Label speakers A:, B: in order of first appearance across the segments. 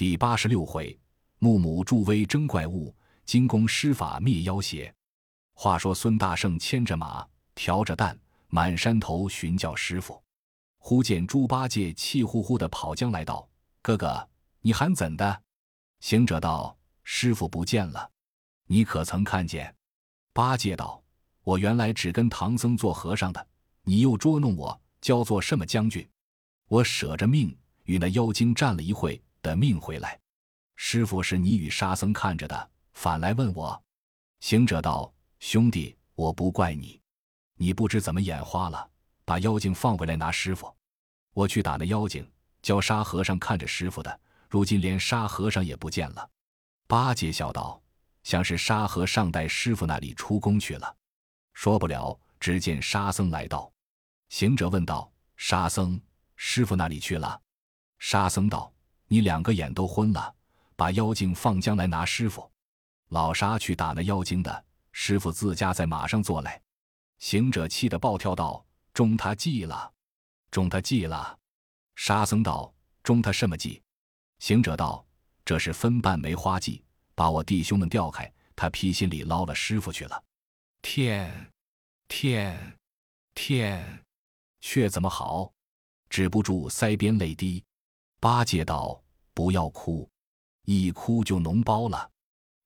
A: 第八十六回，木母助威征怪物，金公施法灭妖邪。话说孙大圣牵着马，挑着担，满山头寻叫师傅。忽见猪八戒气呼呼的跑将来道：“哥哥，你喊怎的？”行者道：“师傅不见了，你可曾看见？”八戒道：“我原来只跟唐僧做和尚的，你又捉弄我，教做什么将军？我舍着命与那妖精战了一会。”的命回来，师傅是你与沙僧看着的，反来问我。行者道：“兄弟，我不怪你，你不知怎么眼花了，把妖精放回来拿师傅。我去打那妖精，叫沙和尚看着师傅的，如今连沙和尚也不见了。”八戒笑道：“像是沙和尚带师傅那里出宫去了。”说不了，只见沙僧来到。行者问道：“沙僧，师傅那里去了？”沙僧道。你两个眼都昏了，把妖精放将来拿师傅。老沙去打那妖精的，师傅自家在马上坐来。行者气得暴跳道：“中他计了，中他计了！”沙僧道：“中他什么计？”行者道：“这是分瓣梅花计，把我弟兄们调开，他披心里捞了师傅去了。”天，天，天，却怎么好？止不住腮边泪滴。八戒道：“不要哭，一哭就脓包了。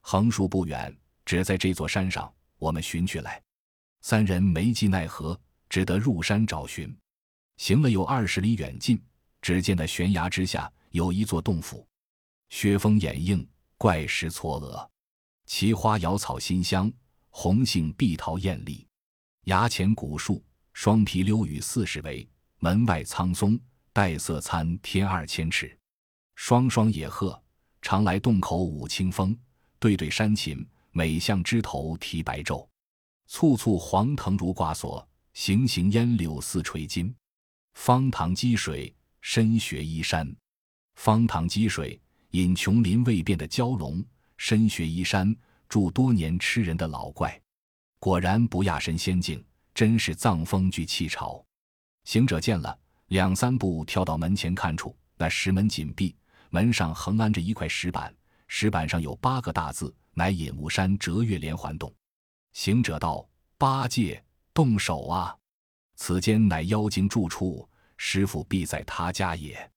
A: 横竖不远，只在这座山上，我们寻去来。”三人没计奈何，只得入山找寻。行了有二十里远近，只见那悬崖之下有一座洞府，雪峰掩映，怪石错峨，奇花瑶草馨香，红杏碧桃艳丽。崖前古树，双皮溜雨四十围；门外苍松。黛色参天二千尺，双双野鹤常来洞口舞清风，对对山禽每向枝头提白昼，簇簇黄藤如挂锁，行行烟柳似垂金。方塘积水深雪依山，方塘积水引琼林未变的蛟龙，深雪依山住多年吃人的老怪，果然不亚神仙境，真是藏风聚气潮。行者见了。两三步跳到门前，看处那石门紧闭，门上横安着一块石板，石板上有八个大字，乃隐雾山折月连环洞。行者道：“八戒，动手啊！此间乃妖精住处，师傅必在他家也。”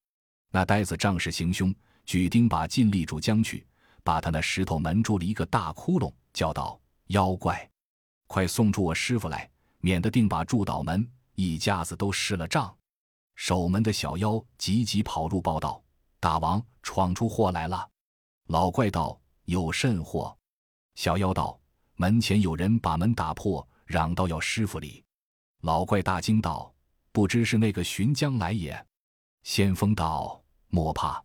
A: 那呆子仗势行凶，举钉耙尽力住将去，把他那石头门住了一个大窟窿，叫道：“妖怪，快送出我师傅来，免得定把住倒门，一家子都失了账。”守门的小妖急急跑入，报道：“大王闯出祸来了！”老怪道：“有甚祸？”小妖道：“门前有人把门打破，嚷道要师傅礼。”老怪大惊道：“不知是那个寻江来也？”先锋道：“莫怕，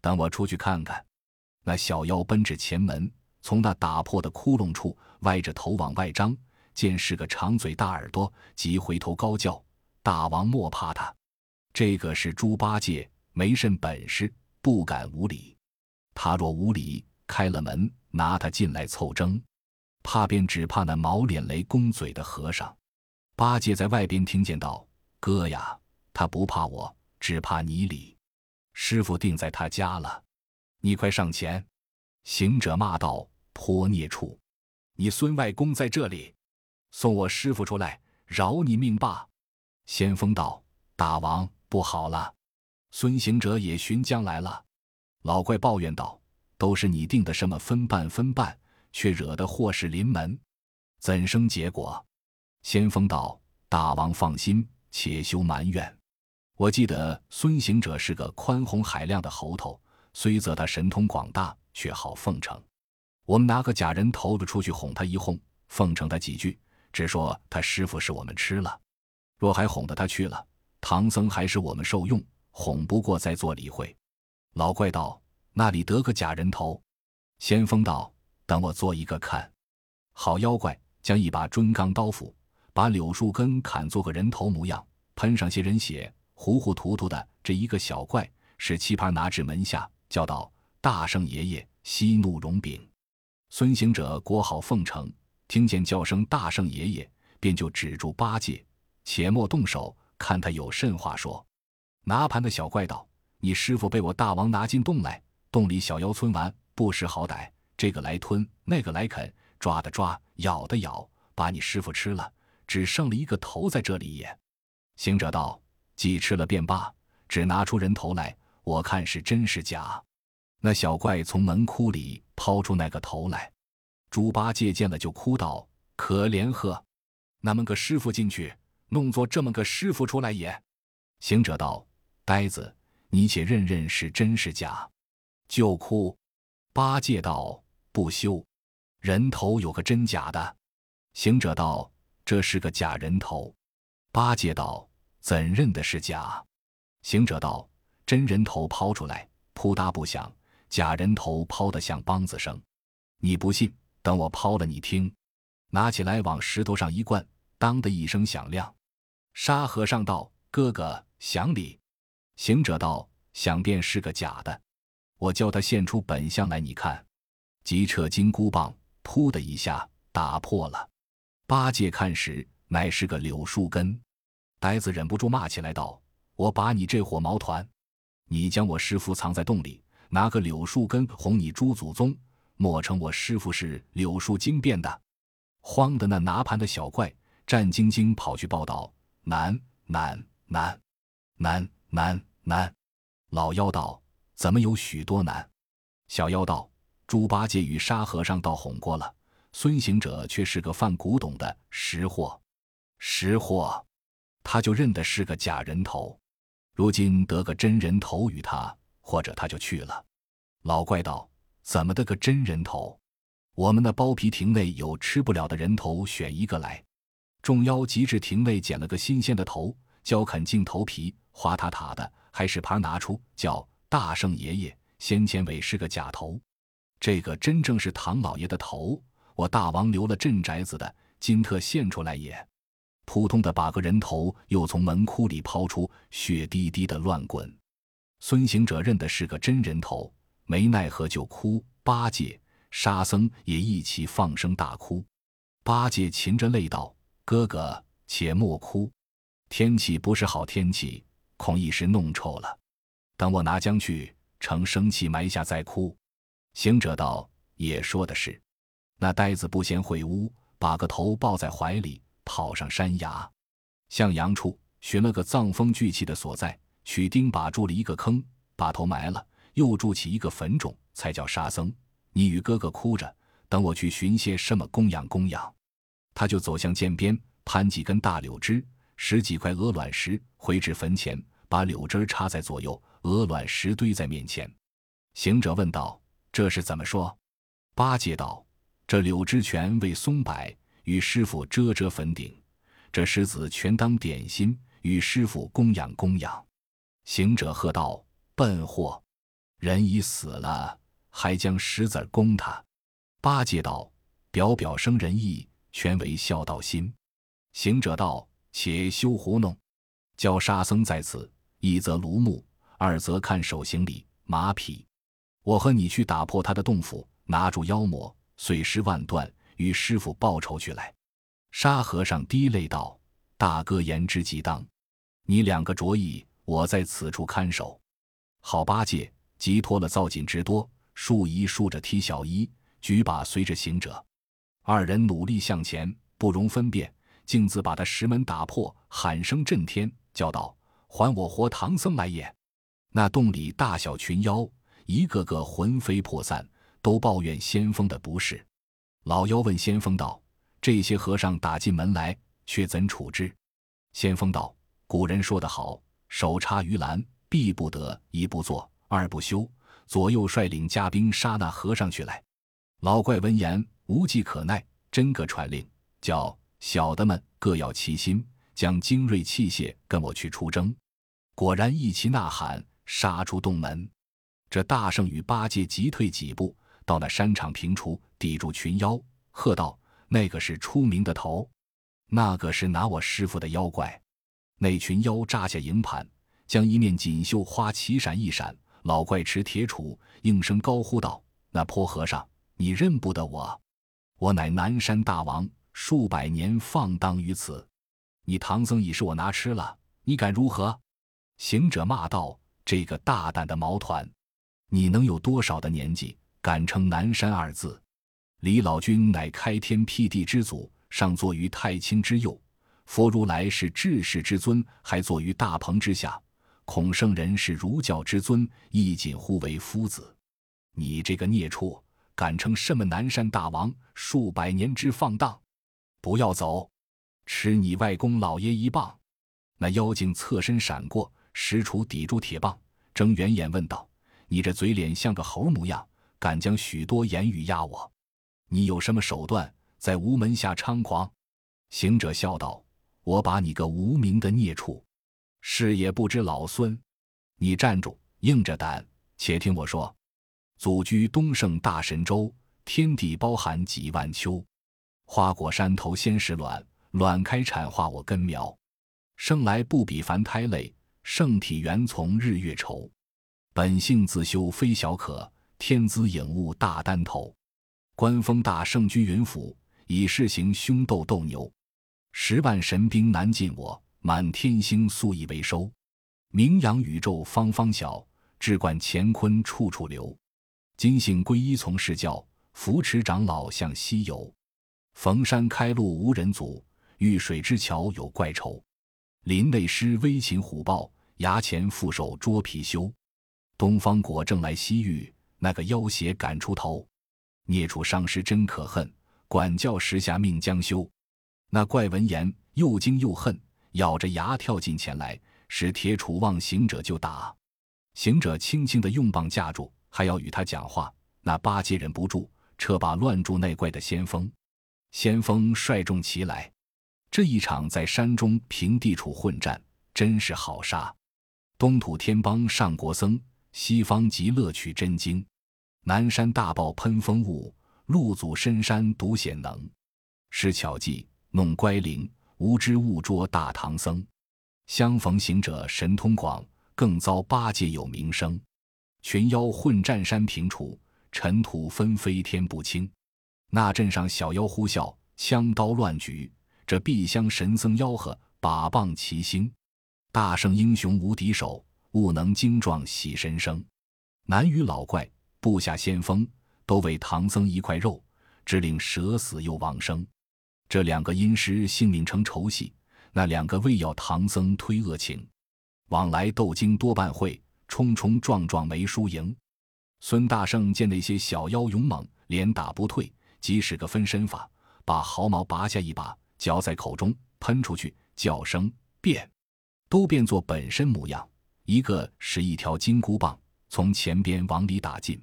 A: 等我出去看看。”那小妖奔至前门，从那打破的窟窿处歪着头往外张，见是个长嘴大耳朵，即回头高叫：“大王莫怕他！”这个是猪八戒，没甚本事，不敢无礼。他若无礼，开了门，拿他进来凑争，怕便只怕那毛脸雷公嘴的和尚。八戒在外边听见道：“哥呀，他不怕我，只怕你礼。师傅定在他家了，你快上前。”行者骂道：“泼孽畜！你孙外公在这里，送我师傅出来，饶你命罢。”先锋道：“大王。”不好了，孙行者也寻江来了。老怪抱怨道：“都是你定的什么分半分半，却惹得祸事临门，怎生结果？”先锋道：“大王放心，且休埋怨。我记得孙行者是个宽宏海量的猴头，虽则他神通广大，却好奉承。我们拿个假人头子出去哄他一哄，奉承他几句，只说他师傅是我们吃了。若还哄得他去了。”唐僧还是我们受用，哄不过再做理会。老怪道：“那里得个假人头？”先锋道：“等我做一个看。”好妖怪将一把砖钢刀斧，把柳树根砍做个人头模样，喷上些人血，糊糊涂涂的。这一个小怪使棋盘拿至门下，叫道：“大圣爷爷，息怒容禀。”孙行者裹好奉承，听见叫声“大圣爷爷”，便就止住八戒，且莫动手。看他有甚话说，拿盘的小怪道：“你师傅被我大王拿进洞来，洞里小妖村玩，不识好歹，这个来吞，那个来啃，抓的抓，咬的咬，把你师傅吃了，只剩了一个头在这里也。”行者道：“既吃了便罢，只拿出人头来，我看是真是假。”那小怪从门窟里抛出那个头来，猪八戒见了就哭道：“可怜呵，那么个师傅进去，弄作这么个师傅出来也。”行者道：“呆子，你且认认是真是假。”就哭。八戒道：“不休，人头有个真假的。”行者道：“这是个假人头。”八戒道：“怎认得是假？”行者道：“真人头抛出来，扑嗒不响。”假人头抛得像梆子声，你不信？等我抛了你听。拿起来往石头上一灌，当的一声响亮。沙和尚道：“哥哥，想礼。”行者道：“想便是个假的。我叫他现出本相来，你看。”即扯金箍棒，噗的一下打破了。八戒看时，乃是个柳树根。呆子忍不住骂起来道：“我把你这伙毛团！你将我师傅藏在洞里。”拿个柳树根哄你猪祖宗，莫称我师傅是柳树精变的。慌的那拿盘的小怪战兢兢跑去报道：难难难难难难！老妖道：怎么有许多难？小妖道：猪八戒与沙和尚倒哄过了，孙行者却是个犯古董的识货，识货，他就认得是个假人头，如今得个真人头与他。或者他就去了。老怪道：“怎么的个真人头？我们那包皮亭内有吃不了的人头，选一个来。”众妖急至亭内捡了个新鲜的头，焦啃净头皮，滑塌塌的，还是盘拿出，叫大圣爷爷。先前尾是个假头，这个真正是唐老爷的头。我大王留了镇宅子的，今特现出来也。扑通的把个人头又从门窟里抛出，血滴滴的乱滚。孙行者认的是个真人头，没奈何就哭。八戒、沙僧也一起放声大哭。八戒噙着泪道：“哥哥，且莫哭，天气不是好天气，恐一时弄臭了。等我拿浆去，盛生气埋下再哭。”行者道：“也说的是。”那呆子不嫌晦污，把个头抱在怀里，跑上山崖，向阳处寻了个藏风聚气的所在。取钉把筑了一个坑，把头埋了，又筑起一个坟冢，才叫沙僧。你与哥哥哭着，等我去寻些什么供养供养。他就走向涧边，攀几根大柳枝，拾几块鹅卵石，回至坟前，把柳枝插在左右，鹅卵石堆在面前。行者问道：“这是怎么说？”八戒道：“这柳枝全为松柏，与师傅遮遮坟顶；这石子全当点心，与师傅供养供养。”行者喝道：“笨货，人已死了，还将石子供他？”八戒道：“表表生仁义，全为孝道心。”行者道：“且休胡弄，教沙僧在此，一则庐木，二则看守行李马匹。我和你去打破他的洞府，拿住妖魔，碎尸万段，与师傅报仇去来。”沙和尚滴泪道：“大哥言之极当，你两个着意。”我在此处看守，好八戒急脱了造锦之多，竖一竖着踢小衣，举把随着行者，二人努力向前，不容分辨，径自把他石门打破，喊声震天，叫道：“还我活唐僧来也！”那洞里大小群妖，一个个魂飞魄散，都抱怨先锋的不是。老妖问先锋道：“这些和尚打进门来，却怎处置？”先锋道：“古人说得好。”手插鱼篮，必不得一不做，二不休。左右率领家兵杀那和尚去来。老怪闻言无计可奈，真个传令，叫小的们各要齐心，将精锐器械跟我去出征。果然一齐呐喊，杀出洞门。这大圣与八戒急退几步，到那山场平处，抵住群妖，喝道：“那个是出名的头，那个是拿我师傅的妖怪。”那群妖扎下营盘，将一面锦绣花齐闪一闪。老怪持铁杵，应声高呼道：“那泼和尚，你认不得我？我乃南山大王，数百年放荡于此。你唐僧已是我拿吃了，你敢如何？”行者骂道：“这个大胆的毛团，你能有多少的年纪，敢称南山二字？李老君乃开天辟地之祖，上坐于太清之右。佛如来是至世之尊，还坐于大鹏之下。孔圣人是儒教之尊，亦仅呼为夫子。你这个孽畜，敢称什么南山大王？数百年之放荡，不要走，吃你外公老爷一棒！那妖精侧身闪过，石杵抵住铁棒，睁圆眼问道：“你这嘴脸像个猴模样，敢将许多言语压我？你有什么手段，在无门下猖狂？”行者笑道：“我把你个无名的孽畜！”是也不知老孙，你站住，硬着胆，且听我说。祖居东胜大神州，天地包含几万秋。花果山头先是卵，卵开产化我根苗。生来不比凡胎类，圣体原从日月筹。本性自修非小可，天资颖悟大丹头。官封大圣居云府，以示行凶斗斗牛。十万神兵难进我。满天星素以为收，名扬宇宙方方晓，志冠乾坤处处留。今幸皈依从事教，扶持长老向西游。逢山开路无人阻，遇水之桥有怪愁。林内狮威禽虎豹，崖前负手捉貔貅。东方果正来西域，那个妖邪赶出头。孽畜伤师真可恨，管教时下命将休。那怪闻言又惊又恨。咬着牙跳进前来，使铁杵望行者就打。行者轻轻的用棒架住，还要与他讲话。那八戒忍不住，撤把乱住那怪的先锋。先锋率众齐来，这一场在山中平地处混战，真是好杀。东土天邦上国僧，西方极乐取真经。南山大豹喷风雾，鹿祖深山独显能。施巧计弄乖灵。无知误捉大唐僧，相逢行者神通广，更遭八戒有名声。群妖混战山平处，尘土纷飞天不清。那阵上小妖呼啸，枪刀乱举。这碧香神僧吆喝，把棒齐星。大圣英雄无敌手，悟能精壮喜神生。南与老怪部下先锋，都为唐僧一块肉，只领舍死又亡生。这两个阴师性命成仇戏，那两个为要唐僧推恶情，往来斗经多半会，冲冲撞撞没输赢。孙大圣见那些小妖勇猛，连打不退，即使个分身法，把毫毛拔下一把，嚼在口中喷出去，叫声变，都变作本身模样。一个是一条金箍棒从前边往里打进，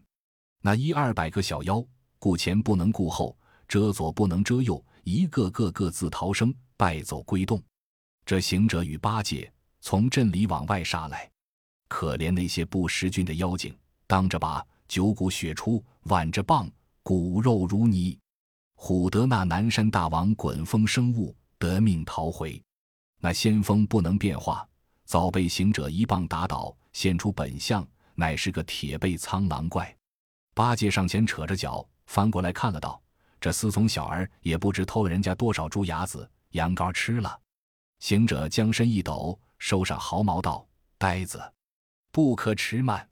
A: 那一二百个小妖顾前不能顾后，遮左不能遮右。一个个各自逃生，败走归洞。这行者与八戒从镇里往外杀来，可怜那些不识军的妖精，当着把九股血出，挽着棒骨肉如泥。唬得那南山大王滚风生雾，得命逃回。那先锋不能变化，早被行者一棒打倒，现出本相，乃是个铁背苍狼怪。八戒上前扯着脚翻过来看了，道。这司从小儿也不知偷了人家多少猪牙子、羊羔吃了。行者将身一抖，收上毫毛，道：“呆子，不可迟慢，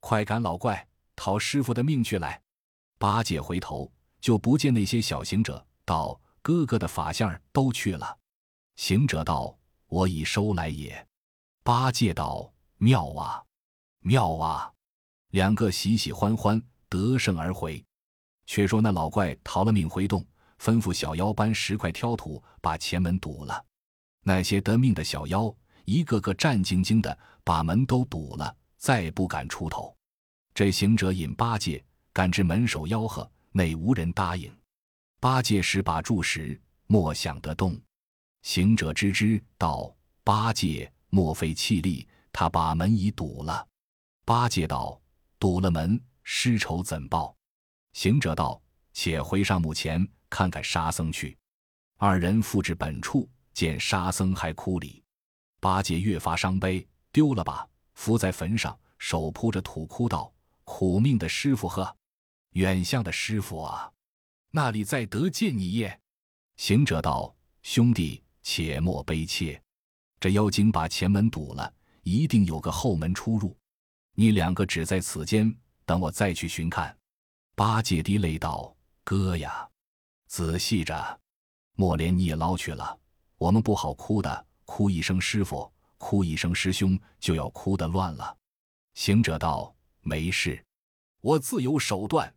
A: 快赶老怪讨师傅的命去来。”八戒回头就不见那些小行者，道：“哥哥的法相都去了。”行者道：“我已收来也。”八戒道：“妙啊，妙啊！”两个喜喜欢欢，得胜而回。却说那老怪逃了命回洞，吩咐小妖搬石块挑土，把前门堵了。那些得命的小妖一个个战兢兢的，把门都堵了，再不敢出头。这行者引八戒赶至门首吆喝，内无人答应。八戒使把住时，莫想得动。行者知之道：“八戒莫费气力，他把门已堵了。”八戒道：“堵了门，尸仇怎报？”行者道：“且回上墓前看看沙僧去。”二人复至本处，见沙僧还哭里。八戒越发伤悲，丢了吧，伏在坟上，手扑着土，哭道：“苦命的师傅呵，远相的师傅啊，那里再得见你耶？”行者道：“兄弟，且莫悲切，这妖精把前门堵了，一定有个后门出入。你两个只在此间，等我再去寻看。”八戒滴泪道：“哥呀，仔细着，莫连你也捞去了。我们不好哭的，哭一声师傅，哭一声师兄，就要哭得乱了。”行者道：“没事，我自有手段。”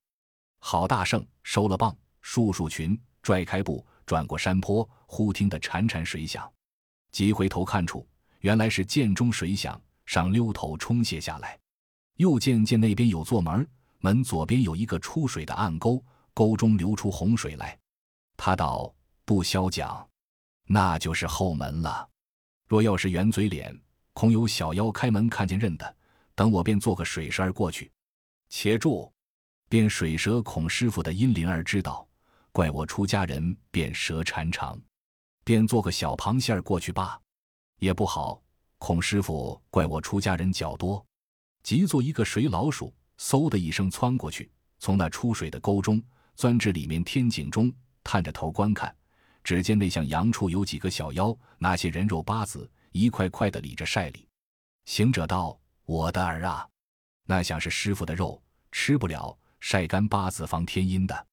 A: 郝大圣收了棒，束束裙，拽开布，转过山坡，忽听得潺潺水响，急回头看处，原来是涧中水响，上溜头冲泻下来。又见见那边有座门，门左边有一个出水的暗沟，沟中流出洪水来。他道：“不消讲，那就是后门了。若要是圆嘴脸，恐有小妖开门看见认得，等我便做个水蛇儿过去。且住！”便水蛇孔师傅的阴灵儿知道，怪我出家人便蛇缠长，便做个小螃蟹儿过去罢，也不好。孔师傅怪我出家人脚多，即做一个水老鼠，嗖的一声窜过去，从那出水的沟中钻至里面天井中，探着头观看，只见那向阳处有几个小妖，拿些人肉八子，一块块的理着晒里。行者道：“我的儿啊，那像是师傅的肉，吃不了。”晒干八字防天阴的，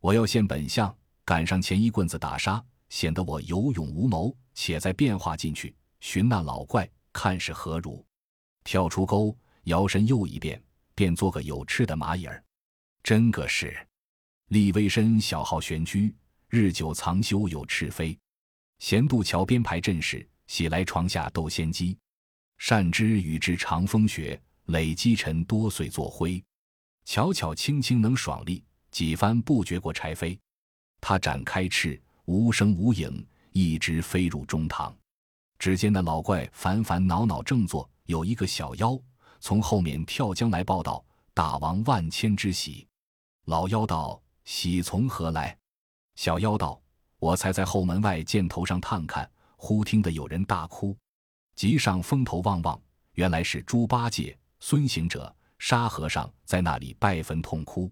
A: 我要现本相，赶上前一棍子打杀，显得我有勇无谋。且再变化进去，寻那老怪，看是何如。跳出沟，摇身又一变，便做个有翅的蚂蚁儿。真个是，立微身，小号玄居，日久藏修有翅飞。闲渡桥边排阵势，喜来床下斗仙姬。善知与之长风雪，累积尘多岁作灰。巧巧轻轻能爽利，几番不觉过柴扉。他展开翅，无声无影，一直飞入中堂。只见那老怪烦烦恼恼正坐，有一个小妖从后面跳将来报道：“大王万千之喜。”老妖道：“喜从何来？”小妖道：“我才在后门外箭头上探看，忽听得有人大哭，即上风头望望，原来是猪八戒、孙行者。”沙和尚在那里拜坟痛哭，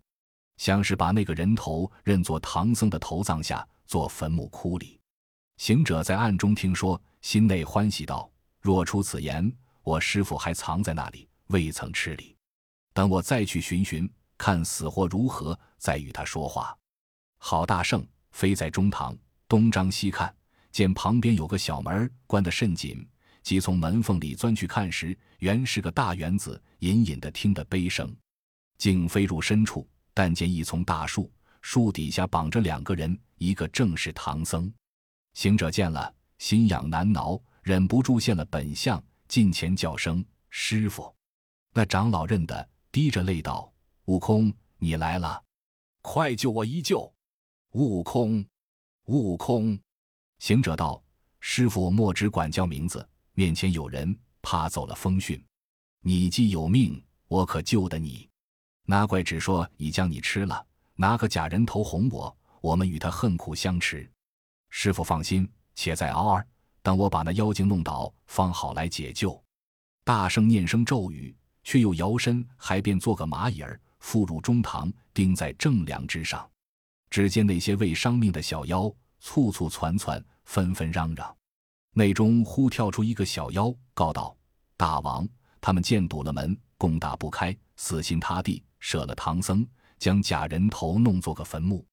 A: 像是把那个人头认作唐僧的头葬下做坟墓哭里。行者在暗中听说，心内欢喜道：“若出此言，我师傅还藏在那里，未曾吃礼。等我再去寻寻，看死活如何，再与他说话。”郝大圣飞在中堂，东张西看，见旁边有个小门关得甚紧。即从门缝里钻去看时，原是个大园子，隐隐的听得悲声。竟飞入深处，但见一丛大树，树底下绑着两个人，一个正是唐僧。行者见了，心痒难挠，忍不住现了本相，近前叫声师傅。那长老认得，滴着泪道：“悟空，你来了，快救我一救！”悟空，悟空。行者道：“师傅莫只管叫名字。”面前有人，怕走了风讯。你既有命，我可救得你。那怪只说已将你吃了，拿个假人头哄我，我们与他恨苦相持。师傅放心，且再熬儿，等我把那妖精弄倒，方好来解救。大声念声咒语，却又摇身，还便做个蚂蚁儿，附入中堂，钉在正梁之上。只见那些未伤命的小妖，簇簇攒攒，纷纷嚷嚷。内中忽跳出一个小妖，告道：“大王，他们见堵了门，攻打不开，死心塌地舍了唐僧，将假人头弄作个坟墓。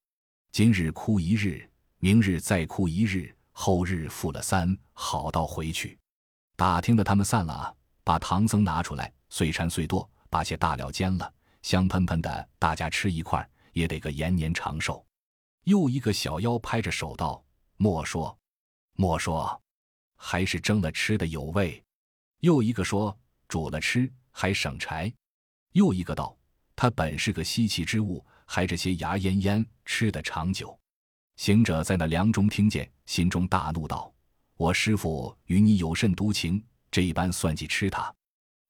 A: 今日哭一日，明日再哭一日，后日复了三，好到回去。打听的他们散了啊，把唐僧拿出来，碎缠碎剁，把些大料煎了，香喷喷的，大家吃一块，也得个延年长寿。”又一个小妖拍着手道：“莫说，莫说。”还是蒸了吃的有味，又一个说煮了吃还省柴，又一个道它本是个稀奇之物，还这些牙烟烟吃得长久。行者在那梁中听见，心中大怒道：“我师傅与你有甚独情？这一般算计吃他！”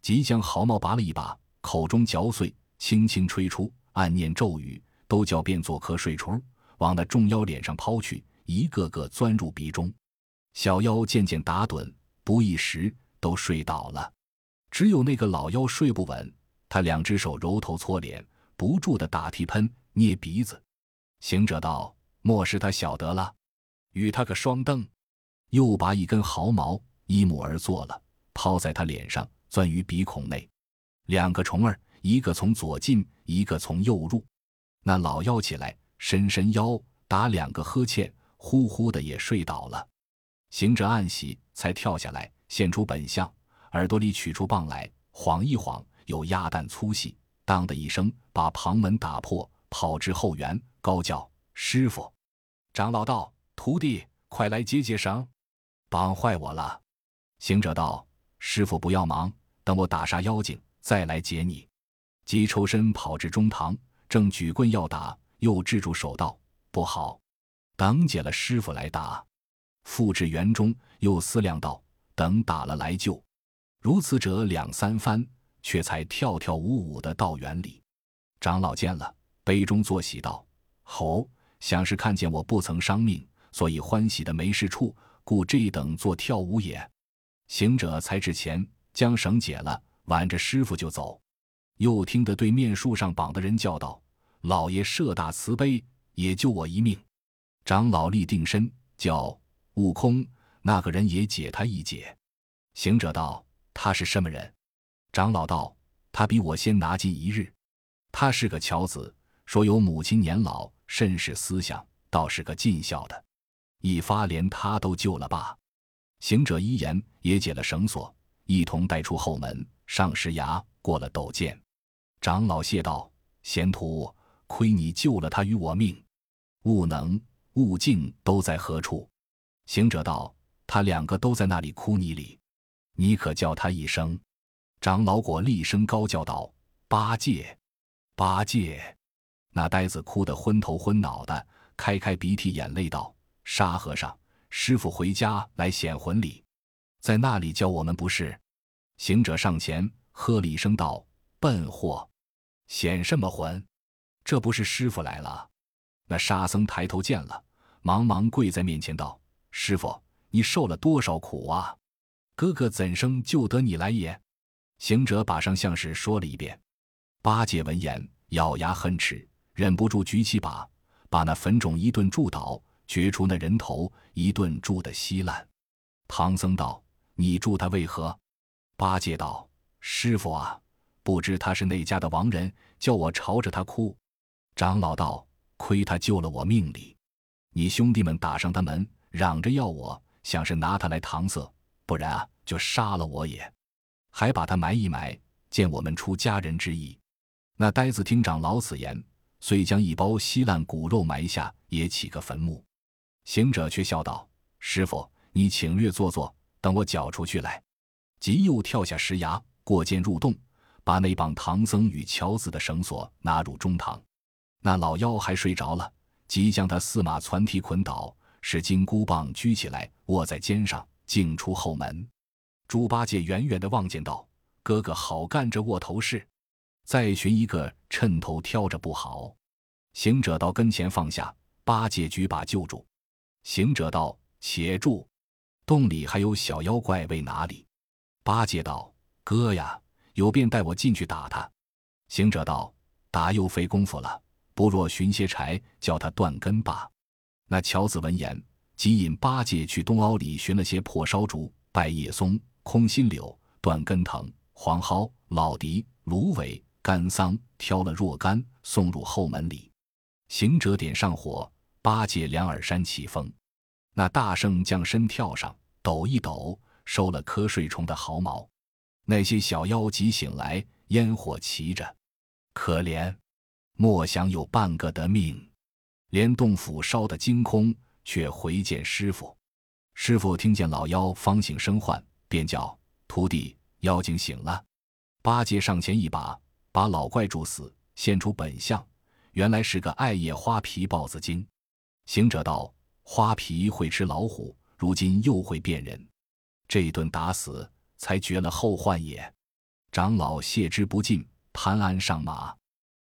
A: 即将毫毛拔了一把，口中嚼碎，轻轻吹出，暗念咒语，都叫变作颗水虫，往那众妖脸上抛去，一个个钻入鼻中。小妖渐渐打盹，不一时都睡倒了，只有那个老妖睡不稳。他两只手揉头搓脸，不住的打嚏喷、捏鼻子。行者道：“莫是他晓得了，与他个双蹬。”又拔一根毫毛，依木而坐了，抛在他脸上，钻于鼻孔内。两个虫儿，一个从左进，一个从右入。那老妖起来，伸伸腰，打两个呵欠，呼呼的也睡倒了。行者暗喜，才跳下来，现出本相，耳朵里取出棒来，晃一晃，有鸭蛋粗细，当的一声，把旁门打破，跑至后园，高叫：“师傅！”长老道：“徒弟，快来解解绳，绑坏我了。”行者道：“师傅不要忙，等我打杀妖精，再来解你。”即抽身跑至中堂。正举棍要打，又制住手道：“不好，等解了师傅来打。”复至园中，又思量道：“等打了来救。”如此者两三番，却才跳跳舞舞的到园里。长老见了，杯中作喜道：“吼，想是看见我不曾伤命，所以欢喜的没事处，故这等做跳舞也。”行者才至前，将绳解了，挽着师傅就走。又听得对面树上绑的人叫道：“老爷设大慈悲，也救我一命。”长老立定身，叫悟空，那个人也解他一解。行者道：“他是什么人？”长老道：“他比我先拿进一日。他是个巧子，说有母亲年老，甚是思想，倒是个尽孝的。一发连他都救了罢。”行者一言，也解了绳索，一同带出后门，上石崖，过了陡涧。长老谢道：“贤徒，亏你救了他与我命。悟能、悟净都在何处？”行者道：“他两个都在那里哭泥里，你可叫他一声。”长老果厉声高叫道：“八戒，八戒！”那呆子哭得昏头昏脑的，开开鼻涕眼泪道：“沙和尚，师傅回家来显魂里，在那里教我们不是？”行者上前喝了一声道：“笨货！”显什么魂？这不是师傅来了？那沙僧抬头见了，忙忙跪在面前道：“师傅，你受了多少苦啊？哥哥怎生救得你来也？”行者把上相事说了一遍。八戒闻言，咬牙恨齿，忍不住举起把，把那坟冢一顿铸倒，掘出那人头，一顿铸得稀烂。唐僧道：“你铸他为何？”八戒道：“师傅啊。”不知他是那家的亡人，叫我朝着他哭。长老道：“亏他救了我命里，你兄弟们打上他门，嚷着要我，想是拿他来搪塞，不然啊，就杀了我也，还把他埋一埋，见我们出家人之意。”那呆子听长老此言，遂将一包稀烂骨肉埋下，也起个坟墓。行者却笑道：“师傅，你请略坐坐，等我缴出去来。”即又跳下石崖，过涧入洞。把那绑唐僧与乔子的绳索拿入中堂，那老妖还睡着了，即将他四马攒蹄捆倒，使金箍棒举起来，握在肩上，径出后门。猪八戒远远的望见道：“哥哥好干这卧头事，再寻一个趁头挑着不好。”行者到跟前放下，八戒举把救住。行者道：“且住，洞里还有小妖怪为哪里？”八戒道：“哥呀。”有便带我进去打他。行者道：“打又费功夫了，不若寻些柴，叫他断根罢。”那樵子闻言，即引八戒去东凹里寻了些破烧竹、败叶松、空心柳、断根藤、黄蒿、老荻、芦苇、干桑，挑了若干，送入后门里。行者点上火，八戒两耳山起风。那大圣将身跳上，抖一抖，收了瞌睡虫的毫毛。那些小妖急醒来，烟火齐着，可怜，莫想有半个的命，连洞府烧得精空，却回见师傅。师傅听见老妖方醒生唤，便叫徒弟：“妖精醒了。”八戒上前一把，把老怪住死，现出本相，原来是个艾叶花皮豹子精。行者道：“花皮会吃老虎，如今又会变人，这一顿打死。”才绝了后患也。长老谢之不尽，潘安上马。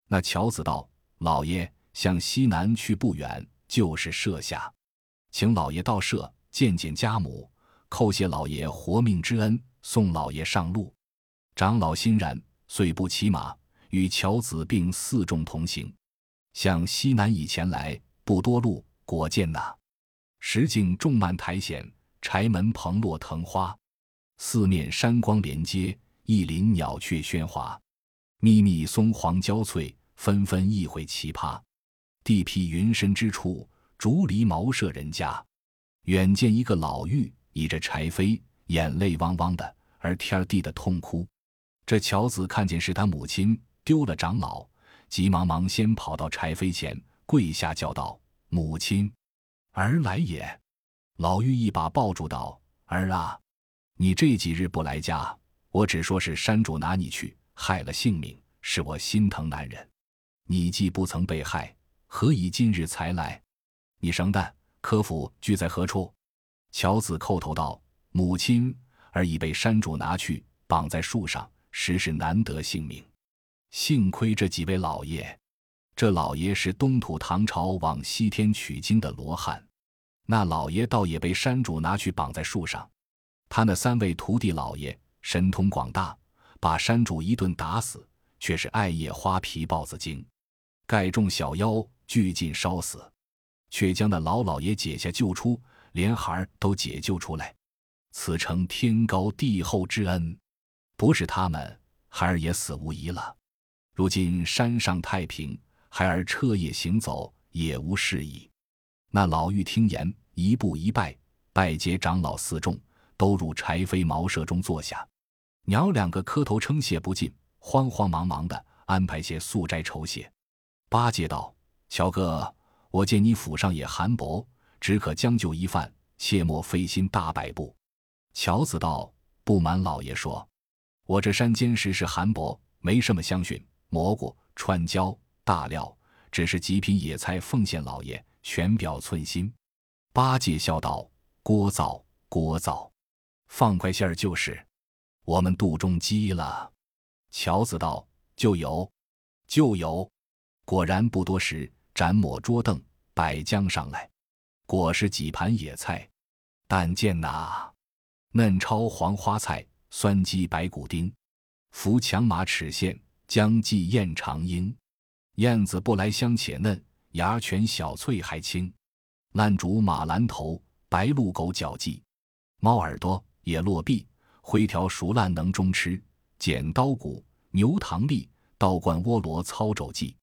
A: 那樵子道：“老爷向西南去不远，就是舍下，请老爷到舍见见家母，叩谢老爷活命之恩，送老爷上路。”长老欣然，遂不骑马，与樵子并四众同行，向西南以前来，不多路，果见那石径种满苔藓，柴门蓬落藤花。四面山光连接，一林鸟雀喧哗。密密松黄交翠，纷纷一会奇葩。地僻云深之处，竹篱茅舍人家。远见一个老妪倚着柴扉，眼泪汪汪的，而天地的痛哭。这乔子看见是他母亲丢了长老，急忙忙先跑到柴扉前跪下叫道：“母亲，儿来也。”老妪一把抱住道：“儿啊，你这几日不来家，我只说是山主拿你去，害了性命，是我心疼男人。你既不曾被害，何以今日才来？你生旦。”科府居在何处？乔子叩头道：“母亲儿已被山主拿去绑在树上，实是难得性命。幸亏这几位老爷，这老爷是东土唐朝往西天取经的罗汉，那老爷倒也被山主拿去绑在树上。他那三位徒弟老爷神通广大，把山主一顿打死，却是艾叶花皮豹子精，盖众小妖俱尽烧死。”却将那老老爷解下救出，连孩儿都解救出来，此诚天高地厚之恩。不是他们，孩儿也死无疑了。如今山上太平，孩儿彻夜行走也无事矣。那老妪听言，一步一拜，拜结长老四众，都入柴扉茅舍中坐下。娘两个磕头称谢不尽，慌慌忙忙的安排些素斋酬谢。八戒道：“乔哥。”我见你府上也寒薄，只可将就一饭，切莫费心大摆布。乔子道：“不瞒老爷说，我这山间时是寒薄，没什么香薰、蘑菇、川椒、大料，只是极品野菜奉献老爷，全表寸心。”八戒笑道：“聒噪，聒噪，放块馅儿就是。我们肚中饥了。”乔子道：“就有，就有。”果然不多时。展抹桌凳，摆将上来，果是几盘野菜。但见那嫩焯黄花菜，酸鸡白骨丁，扶强马齿苋，姜鲫燕长英。燕子不来香且嫩，牙全小脆还青。烂竹马兰头，白鹿狗脚迹，猫耳朵，野落臂，灰条熟烂能中吃。剪刀骨，牛糖粒，倒灌窝罗操肘鲫，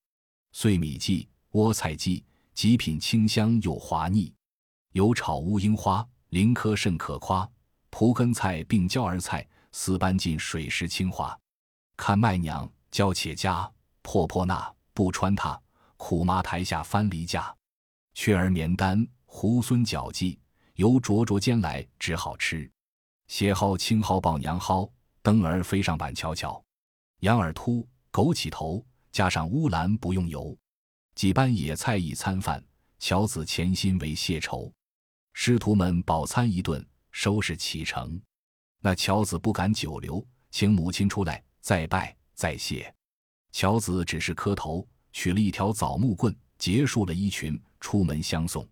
A: 碎米鲫。窝菜鸡极品清香又滑腻，有炒乌樱花，林科甚可夸。蒲根菜并椒儿菜，丝般尽水石青花。看麦娘娇且佳，破破那不穿它。苦麻台下翻梨架，雀儿棉丹猢狲脚鲫，由灼灼煎来只好吃。斜蒿青蒿抱娘蒿，灯儿飞上板瞧瞧。羊耳突枸杞头，加上乌兰不用油。几般野菜一餐饭，乔子潜心为谢酬。师徒们饱餐一顿，收拾启程。那乔子不敢久留，请母亲出来再拜再谢。乔子只是磕头，取了一条枣木棍，结束了衣裙，出门相送。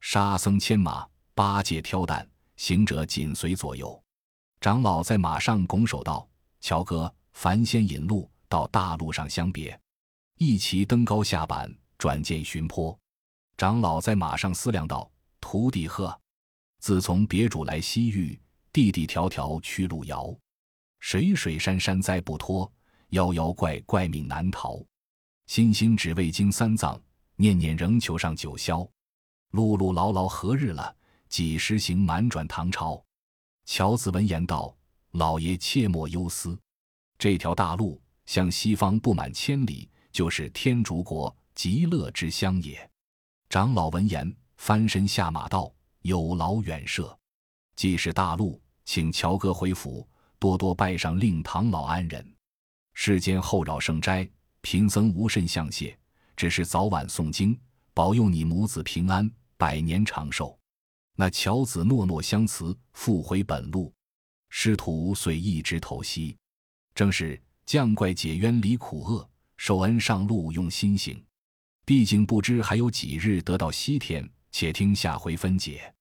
A: 沙僧牵马，八戒挑担，行者紧随左右。长老在马上拱手道：“乔哥，凡先引路，到大路上相别。”一齐登高下板，转见寻坡。长老在马上思量道：“徒弟呵，自从别主来西域，地地条条去路遥，水水山山灾不脱，妖妖怪怪命难逃。心心只为经三藏，念念仍求上九霄。碌碌劳劳何日了？几时行满转唐朝？”乔子闻言道：“老爷切莫忧思，这条大路向西方不满千里。”就是天竺国极乐之乡也。长老闻言，翻身下马道：“有劳远涉，既是大路，请乔哥回府，多多拜上令堂老安人。世间厚扰圣斋，贫僧无甚相谢，只是早晚诵经，保佑你母子平安，百年长寿。”那乔子诺诺相辞，复回本路。师徒遂一直投西。正是降怪解冤离苦厄。受恩上路用心行，毕竟不知还有几日得到西天，且听下回分解。